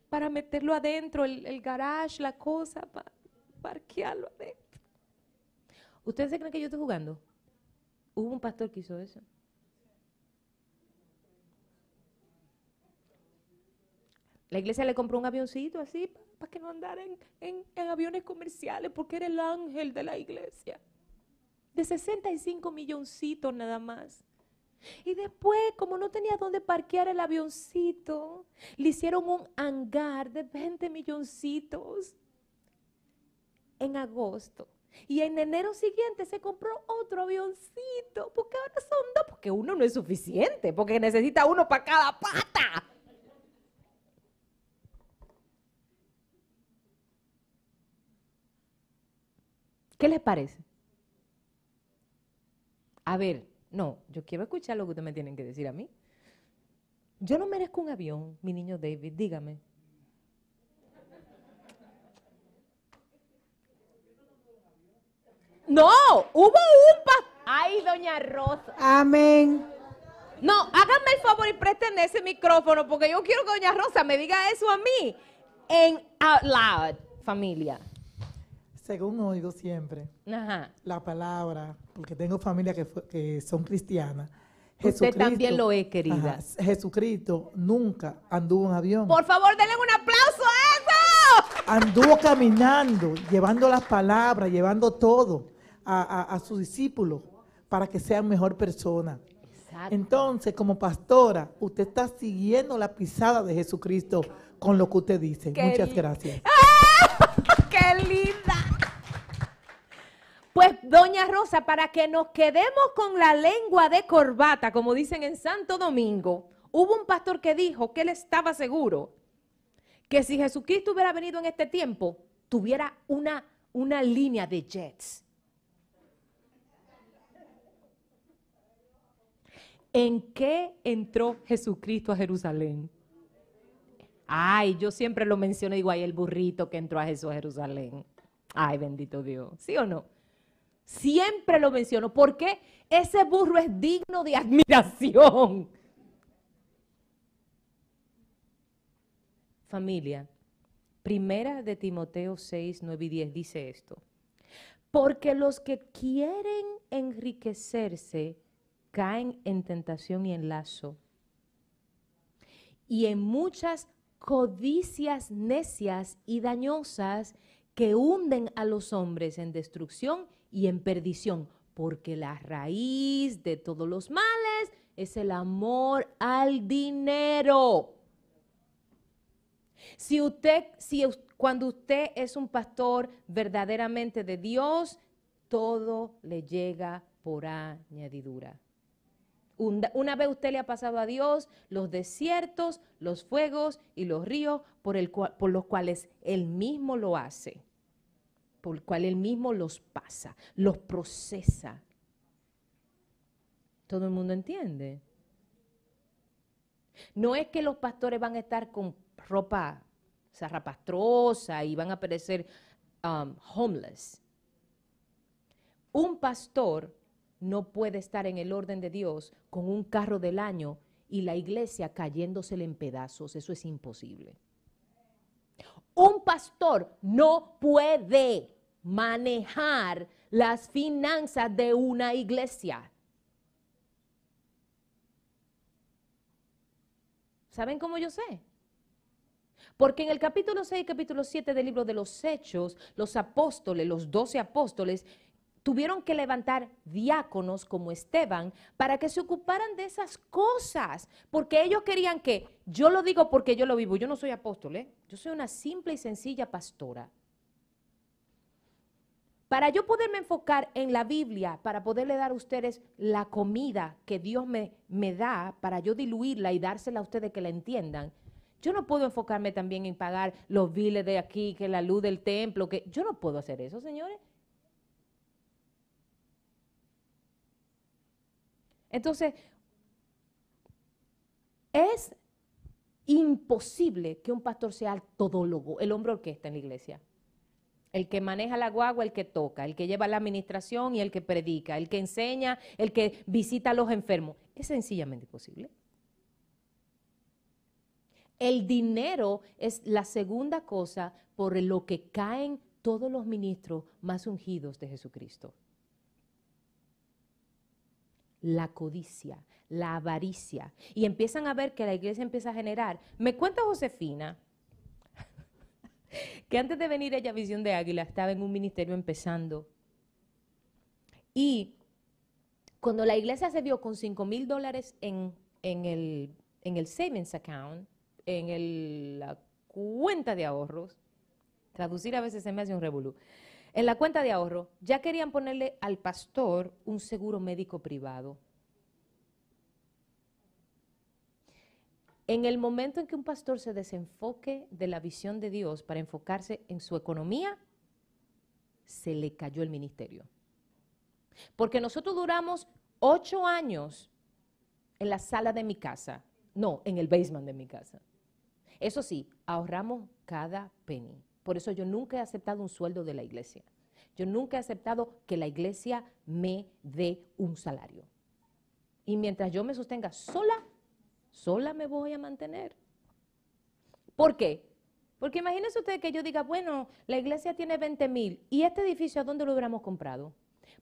para meterlo adentro, el, garage, la cosa, para parquearlo adentro. ¿Ustedes se creen que yo estoy jugando? Hubo un pastor que hizo eso. La iglesia le compró un avioncito así para que no andara en, aviones comerciales, porque era el ángel de la iglesia. De 65 milloncitos nada más. Y después, como no tenía dónde parquear el avioncito, le hicieron un hangar de 20 milloncitos en agosto. Y en enero siguiente se compró otro avioncito, porque ahora son dos, porque uno no es suficiente, porque necesita uno para cada pata. ¿Qué les parece? A ver, no, yo quiero escuchar lo que ustedes me tienen que decir a mí. Yo no merezco un avión, mi niño David, dígame. No, hubo un pa Ay, doña Rosa. Amén. No, háganme el favor y presten ese micrófono porque yo quiero que doña Rosa me diga eso a mí en out loud, familia según oigo siempre, la palabra, porque tengo familia que, son cristianas. Usted también lo es, querida. Jesucristo nunca anduvo en avión. Por favor, denle un aplauso a eso. Anduvo caminando, llevando las palabras, llevando todo a, sus discípulos para que sean mejor personas. Entonces, como pastora, usted está siguiendo la pisada de Jesucristo con lo que usted dice. Muchas gracias. ¡Ah! (laughs) ¡Qué linda! Pues, doña Rosa, para que nos quedemos con la lengua de corbata, como dicen en Santo Domingo, hubo un pastor que dijo que él estaba seguro que si Jesucristo hubiera venido en este tiempo, tuviera una, una línea de jets. ¿En qué entró Jesucristo a Jerusalén? Ay, yo siempre lo menciono, digo, ay, el burrito que entró a Jesús a Jerusalén. Ay, bendito Dios. ¿Sí o no? Siempre lo menciono porque ese burro es digno de admiración. Familia, primera de Timoteo 6, 9 y 10 dice esto. Porque los que quieren enriquecerse caen en tentación y en lazo y en muchas codicias necias y dañosas que hunden a los hombres en destrucción y en perdición, porque la raíz de todos los males es el amor al dinero. Si usted, si cuando usted es un pastor verdaderamente de Dios, todo le llega por añadidura. Una vez usted le ha pasado a Dios los desiertos, los fuegos y los ríos por, los cuales Él mismo lo hace por el cual él mismo los pasa, los procesa. Todo el mundo entiende. No es que los pastores van a estar con ropa zarrapastrosa y van a parecer um, homeless. Un pastor no puede estar en el orden de Dios con un carro del año y la iglesia cayéndosele en pedazos. Eso es imposible. Un pastor no puede manejar las finanzas de una iglesia. ¿Saben cómo yo sé? Porque en el capítulo 6 y capítulo 7 del libro de los Hechos, los apóstoles, los doce apóstoles, tuvieron que levantar diáconos como Esteban para que se ocuparan de esas cosas, porque ellos querían que, yo lo digo porque yo lo vivo, yo no soy apóstol, ¿eh? yo soy una simple y sencilla pastora. Para yo poderme enfocar en la Biblia, para poderle dar a ustedes la comida que Dios me, me da, para yo diluirla y dársela a ustedes que la entiendan, yo no puedo enfocarme también en pagar los biles de aquí, que la luz del templo, que yo no puedo hacer eso, señores. Entonces, es imposible que un pastor sea el todólogo, el hombre orquesta en la iglesia. El que maneja la guagua, el que toca, el que lleva la administración y el que predica, el que enseña, el que visita a los enfermos. Es sencillamente imposible. El dinero es la segunda cosa por lo que caen todos los ministros más ungidos de Jesucristo. La codicia, la avaricia. Y empiezan a ver que la iglesia empieza a generar. Me cuenta Josefina que antes de venir ella a Visión de Águila estaba en un ministerio empezando. Y cuando la iglesia se vio con 5 mil dólares en, el, en el savings account, en la cuenta de ahorros, traducir a veces se me hace un revolú, en la cuenta de ahorro ya querían ponerle al pastor un seguro médico privado. En el momento en que un pastor se desenfoque de la visión de Dios para enfocarse en su economía, se le cayó el ministerio. Porque nosotros duramos ocho años en la sala de mi casa, no, en el basement de mi casa. Eso sí, ahorramos cada penny. Por eso yo nunca he aceptado un sueldo de la iglesia. Yo nunca he aceptado que la iglesia me dé un salario. Y mientras yo me sostenga sola, sola me voy a mantener. ¿Por qué? Porque imagínense ustedes que yo diga, bueno, la iglesia tiene 20 mil y este edificio, ¿a dónde lo hubiéramos comprado?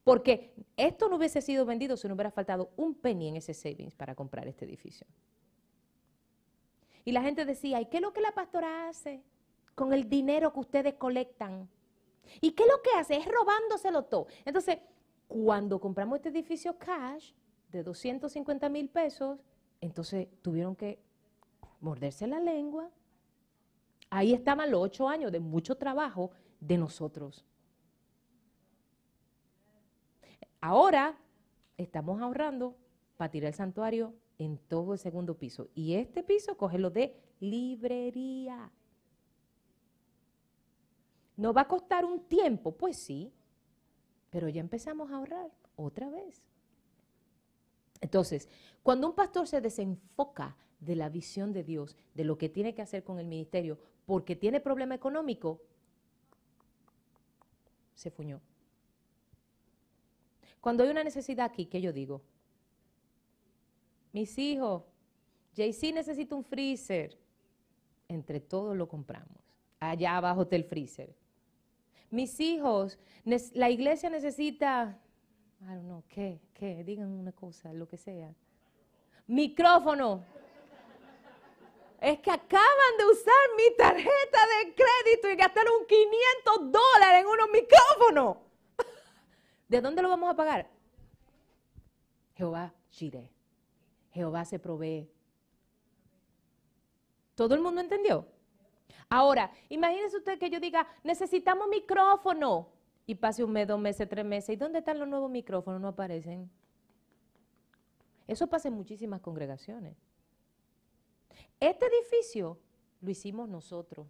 Porque esto no hubiese sido vendido si no hubiera faltado un penny en ese savings para comprar este edificio. Y la gente decía, ¿y qué es lo que la pastora hace con el dinero que ustedes colectan? ¿Y qué es lo que hace? Es robándoselo todo. Entonces, cuando compramos este edificio cash de 250 mil pesos, entonces tuvieron que morderse la lengua. Ahí estaban los ocho años de mucho trabajo de nosotros. Ahora estamos ahorrando para tirar el santuario en todo el segundo piso. Y este piso, lo de librería. ¿No va a costar un tiempo? Pues sí, pero ya empezamos a ahorrar otra vez. Entonces, cuando un pastor se desenfoca de la visión de Dios, de lo que tiene que hacer con el ministerio, porque tiene problema económico, se fuñó. Cuando hay una necesidad aquí, ¿qué yo digo? Mis hijos, JC necesita un freezer. Entre todos lo compramos. Allá abajo está el freezer. Mis hijos, la iglesia necesita, I don't know, ¿qué? ¿Qué? Digan una cosa, lo que sea. Micrófono. Es que acaban de usar mi tarjeta de crédito y gastaron 500 dólares en unos micrófonos. (laughs) ¿De dónde lo vamos a pagar? Jehová Jireh. Jehová se provee. ¿Todo el mundo entendió? Ahora, imagínese usted que yo diga, necesitamos micrófono. Y pase un mes, dos meses, tres meses. ¿Y dónde están los nuevos micrófonos? No aparecen. Eso pasa en muchísimas congregaciones. Este edificio lo hicimos nosotros.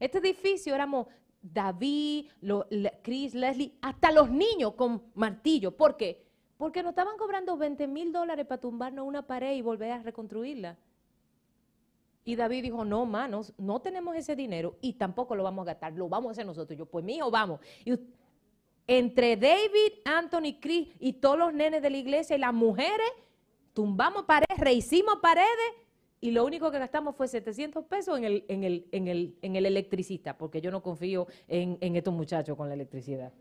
Este edificio éramos David, Chris, Leslie, hasta los niños con martillo. ¿Por qué? Porque nos estaban cobrando 20 mil dólares para tumbarnos una pared y volver a reconstruirla. Y David dijo, no, manos, no tenemos ese dinero y tampoco lo vamos a gastar, lo vamos a hacer nosotros. yo, pues mío, vamos. Y entre David, Anthony, Chris y todos los nenes de la iglesia y las mujeres, tumbamos paredes, rehicimos paredes y lo único que gastamos fue 700 pesos en el, en el, en el, en el electricista, porque yo no confío en, en estos muchachos con la electricidad.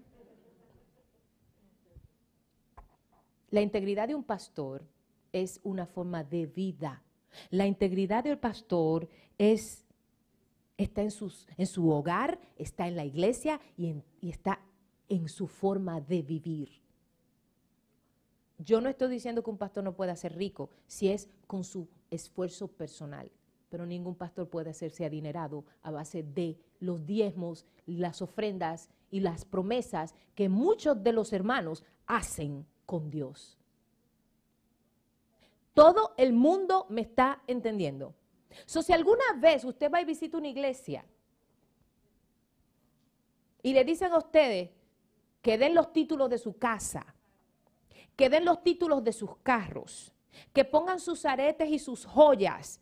La integridad de un pastor es una forma de vida. La integridad del pastor es, está en su hogar, está en la iglesia y, y está en su forma de vivir. Yo no estoy diciendo que un pastor no pueda ser rico si es con su esfuerzo personal, pero ningún pastor puede hacerse adinerado a base de los diezmos, las ofrendas y las promesas que muchos de los hermanos hacen con Dios. Todo el mundo me está entendiendo. So, si alguna vez usted va y visita una iglesia y le dicen a ustedes que den los títulos de su casa, que den los títulos de sus carros, que pongan sus aretes y sus joyas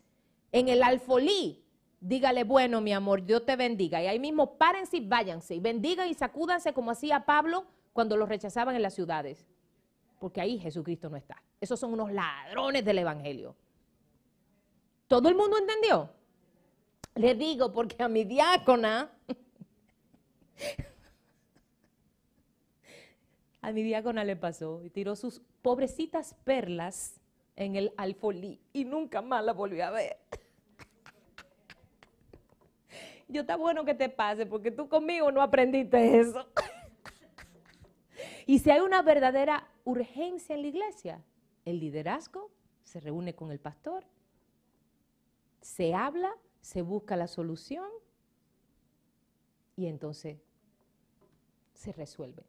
en el alfolí, dígale, bueno, mi amor, Dios te bendiga. Y ahí mismo párense y váyanse, y bendigan y sacúdanse como hacía Pablo cuando los rechazaban en las ciudades. Porque ahí Jesucristo no está. Esos son unos ladrones del Evangelio. ¿Todo el mundo entendió? Le digo porque a mi diácona, (laughs) a mi diácona le pasó y tiró sus pobrecitas perlas en el alfolí y nunca más la volvió a ver. (laughs) Yo está bueno que te pase porque tú conmigo no aprendiste eso. (laughs) y si hay una verdadera urgencia en la iglesia, el liderazgo se reúne con el pastor, se habla, se busca la solución y entonces se resuelve.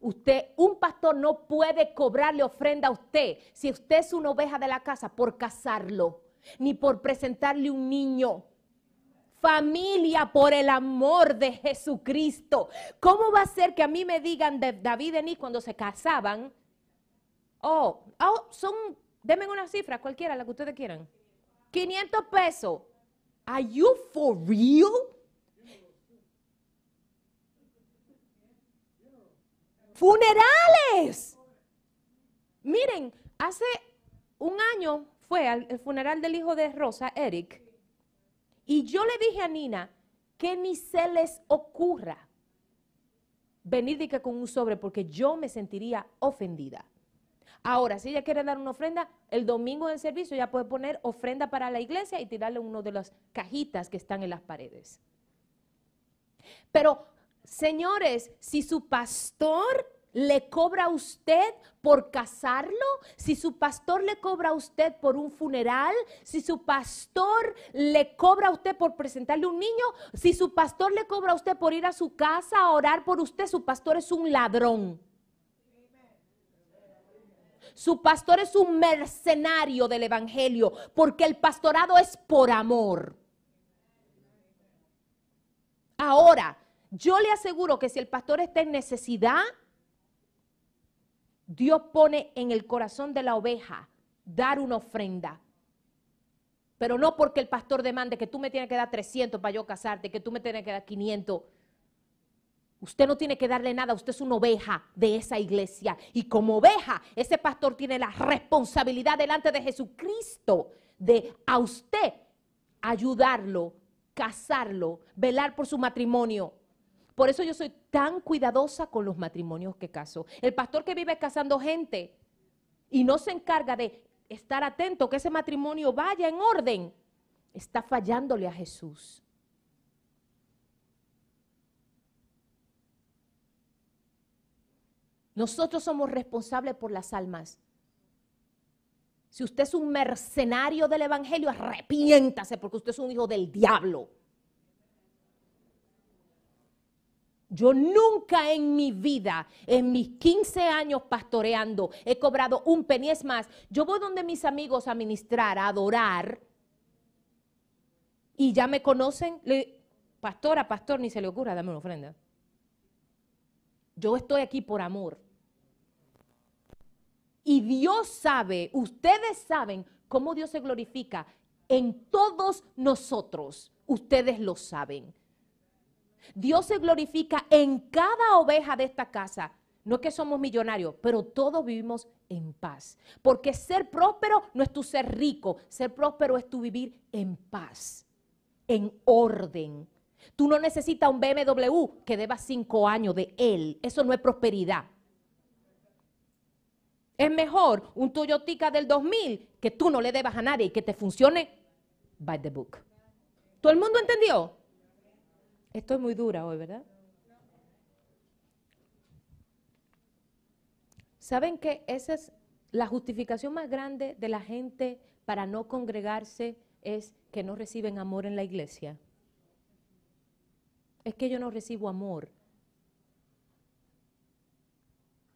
Usted, un pastor no puede cobrarle ofrenda a usted si usted es una oveja de la casa por casarlo, ni por presentarle un niño, familia por el amor de Jesucristo. ¿Cómo va a ser que a mí me digan de David y cuando se casaban? Oh, oh, son, denme una cifra, cualquiera, la que ustedes quieran. 500 pesos. Are you for real? Funerales. Miren, hace un año fue el funeral del hijo de Rosa, Eric, y yo le dije a Nina que ni se les ocurra venir de que con un sobre porque yo me sentiría ofendida. Ahora, si ella quiere dar una ofrenda, el domingo del servicio ya puede poner ofrenda para la iglesia y tirarle uno de las cajitas que están en las paredes. Pero, señores, si su pastor le cobra a usted por casarlo, si su pastor le cobra a usted por un funeral, si su pastor le cobra a usted por presentarle un niño, si su pastor le cobra a usted por ir a su casa a orar por usted, su pastor es un ladrón. Su pastor es un mercenario del Evangelio, porque el pastorado es por amor. Ahora, yo le aseguro que si el pastor está en necesidad, Dios pone en el corazón de la oveja dar una ofrenda. Pero no porque el pastor demande que tú me tienes que dar 300 para yo casarte, que tú me tienes que dar 500. Usted no tiene que darle nada, usted es una oveja de esa iglesia. Y como oveja, ese pastor tiene la responsabilidad delante de Jesucristo de a usted ayudarlo, casarlo, velar por su matrimonio. Por eso yo soy tan cuidadosa con los matrimonios que caso. El pastor que vive casando gente y no se encarga de estar atento que ese matrimonio vaya en orden, está fallándole a Jesús. Nosotros somos responsables por las almas. Si usted es un mercenario del Evangelio, arrepiéntase porque usted es un hijo del diablo. Yo nunca en mi vida, en mis 15 años pastoreando, he cobrado un penny. Es más, yo voy donde mis amigos a ministrar, a adorar, y ya me conocen. Le, pastora, pastor, ni se le ocurra, dame una ofrenda. Yo estoy aquí por amor. Y Dios sabe, ustedes saben cómo Dios se glorifica en todos nosotros. Ustedes lo saben. Dios se glorifica en cada oveja de esta casa. No es que somos millonarios, pero todos vivimos en paz. Porque ser próspero no es tu ser rico, ser próspero es tu vivir en paz, en orden. Tú no necesitas un BMW que deba cinco años de él. Eso no es prosperidad. Es mejor un Toyotica del 2000 que tú no le debas a nadie y que te funcione by the book. ¿Todo el mundo entendió? Esto es muy dura hoy, ¿verdad? ¿Saben que esa es la justificación más grande de la gente para no congregarse? Es que no reciben amor en la iglesia. Es que yo no recibo amor.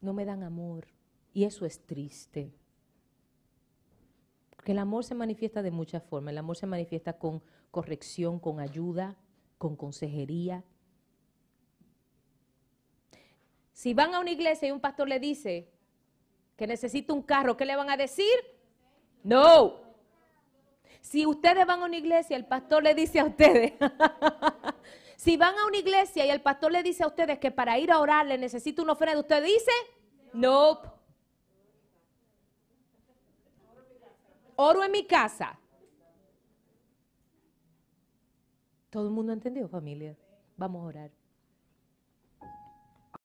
No me dan amor. Y eso es triste. Porque el amor se manifiesta de muchas formas. El amor se manifiesta con corrección, con ayuda, con consejería. Si van a una iglesia y un pastor le dice que necesita un carro, ¿qué le van a decir? No. Si ustedes van a una iglesia, el pastor le dice a ustedes, (laughs) si van a una iglesia y el pastor le dice a ustedes que para ir a orar le necesita una ofrenda, ¿usted dice? No. Oro en mi casa. ¿Todo el mundo entendió, familia? Vamos a orar.